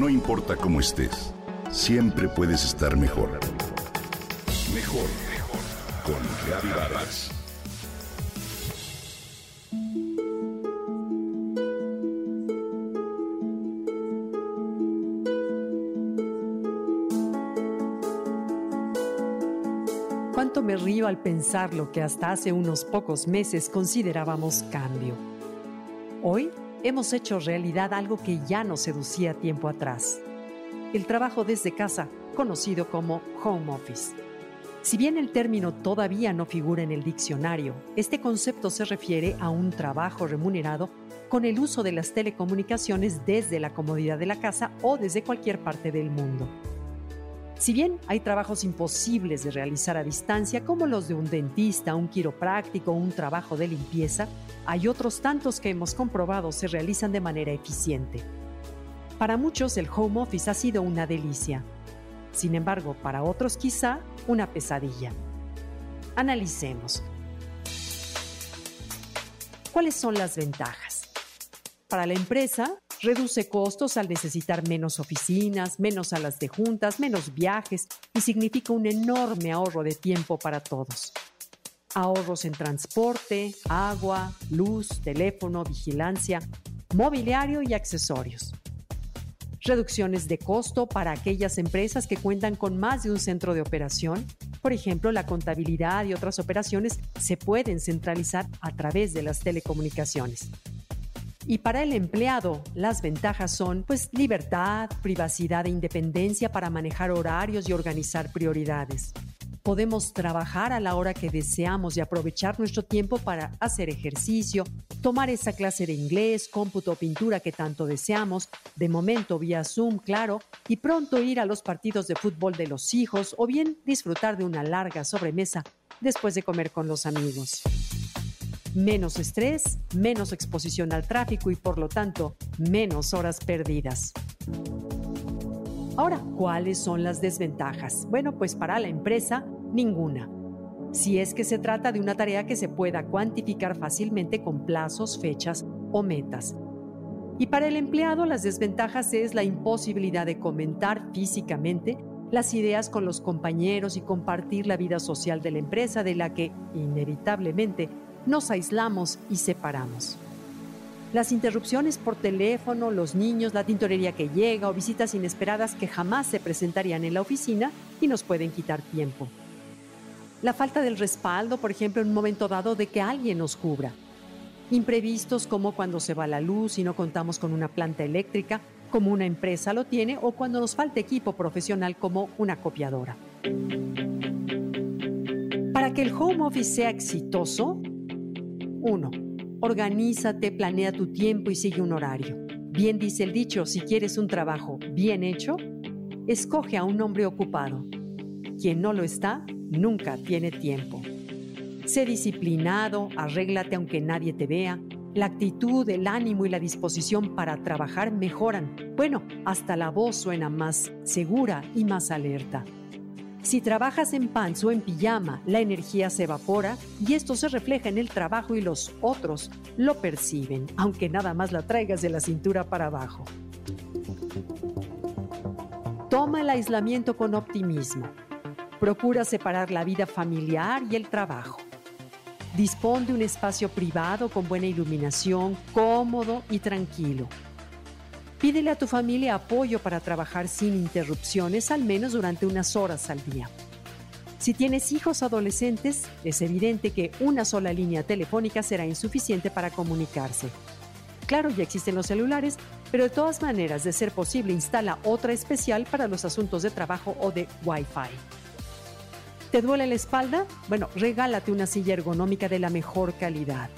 No importa cómo estés, siempre puedes estar mejor. Mejor, mejor. Con Reavivadas. Cuánto me río al pensar lo que hasta hace unos pocos meses considerábamos cambio. Hoy hemos hecho realidad algo que ya nos seducía tiempo atrás. El trabajo desde casa, conocido como home office. Si bien el término todavía no figura en el diccionario, este concepto se refiere a un trabajo remunerado con el uso de las telecomunicaciones desde la comodidad de la casa o desde cualquier parte del mundo. Si bien hay trabajos imposibles de realizar a distancia, como los de un dentista, un quiropráctico un trabajo de limpieza, hay otros tantos que hemos comprobado se realizan de manera eficiente. Para muchos el home office ha sido una delicia. Sin embargo, para otros quizá una pesadilla. Analicemos. ¿Cuáles son las ventajas? Para la empresa, reduce costos al necesitar menos oficinas, menos salas de juntas, menos viajes y significa un enorme ahorro de tiempo para todos. Ahorros en transporte, agua, luz, teléfono, vigilancia, mobiliario y accesorios. Reducciones de costo para aquellas empresas que cuentan con más de un centro de operación. Por ejemplo, la contabilidad y otras operaciones se pueden centralizar a través de las telecomunicaciones. Y para el empleado, las ventajas son pues libertad, privacidad e independencia para manejar horarios y organizar prioridades. Podemos trabajar a la hora que deseamos y aprovechar nuestro tiempo para hacer ejercicio, tomar esa clase de inglés, cómputo o pintura que tanto deseamos, de momento vía Zoom, claro, y pronto ir a los partidos de fútbol de los hijos o bien disfrutar de una larga sobremesa después de comer con los amigos menos estrés, menos exposición al tráfico y por lo tanto menos horas perdidas. Ahora, ¿cuáles son las desventajas? Bueno, pues para la empresa, ninguna. Si es que se trata de una tarea que se pueda cuantificar fácilmente con plazos, fechas o metas. Y para el empleado, las desventajas es la imposibilidad de comentar físicamente las ideas con los compañeros y compartir la vida social de la empresa de la que, inevitablemente, nos aislamos y separamos. Las interrupciones por teléfono, los niños, la tintorería que llega o visitas inesperadas que jamás se presentarían en la oficina y nos pueden quitar tiempo. La falta del respaldo, por ejemplo, en un momento dado de que alguien nos cubra. Imprevistos como cuando se va la luz y no contamos con una planta eléctrica, como una empresa lo tiene, o cuando nos falta equipo profesional como una copiadora. Para que el home office sea exitoso, 1. Organízate, planea tu tiempo y sigue un horario. Bien dice el dicho, si quieres un trabajo bien hecho, escoge a un hombre ocupado. Quien no lo está, nunca tiene tiempo. Sé disciplinado, arréglate aunque nadie te vea. La actitud, el ánimo y la disposición para trabajar mejoran. Bueno, hasta la voz suena más segura y más alerta. Si trabajas en pants o en pijama, la energía se evapora y esto se refleja en el trabajo y los otros lo perciben, aunque nada más la traigas de la cintura para abajo. Toma el aislamiento con optimismo. Procura separar la vida familiar y el trabajo. Dispón de un espacio privado con buena iluminación, cómodo y tranquilo. Pídele a tu familia apoyo para trabajar sin interrupciones al menos durante unas horas al día. Si tienes hijos adolescentes, es evidente que una sola línea telefónica será insuficiente para comunicarse. Claro, ya existen los celulares, pero de todas maneras, de ser posible, instala otra especial para los asuntos de trabajo o de Wi-Fi. ¿Te duele la espalda? Bueno, regálate una silla ergonómica de la mejor calidad.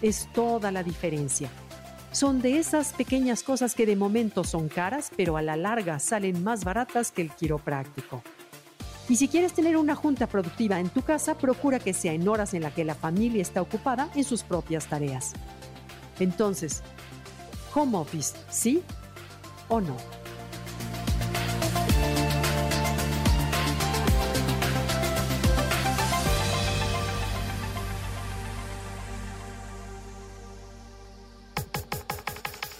Es toda la diferencia son de esas pequeñas cosas que de momento son caras, pero a la larga salen más baratas que el quiropráctico. Y si quieres tener una junta productiva en tu casa, procura que sea en horas en las que la familia está ocupada en sus propias tareas. Entonces, home office, ¿sí o no?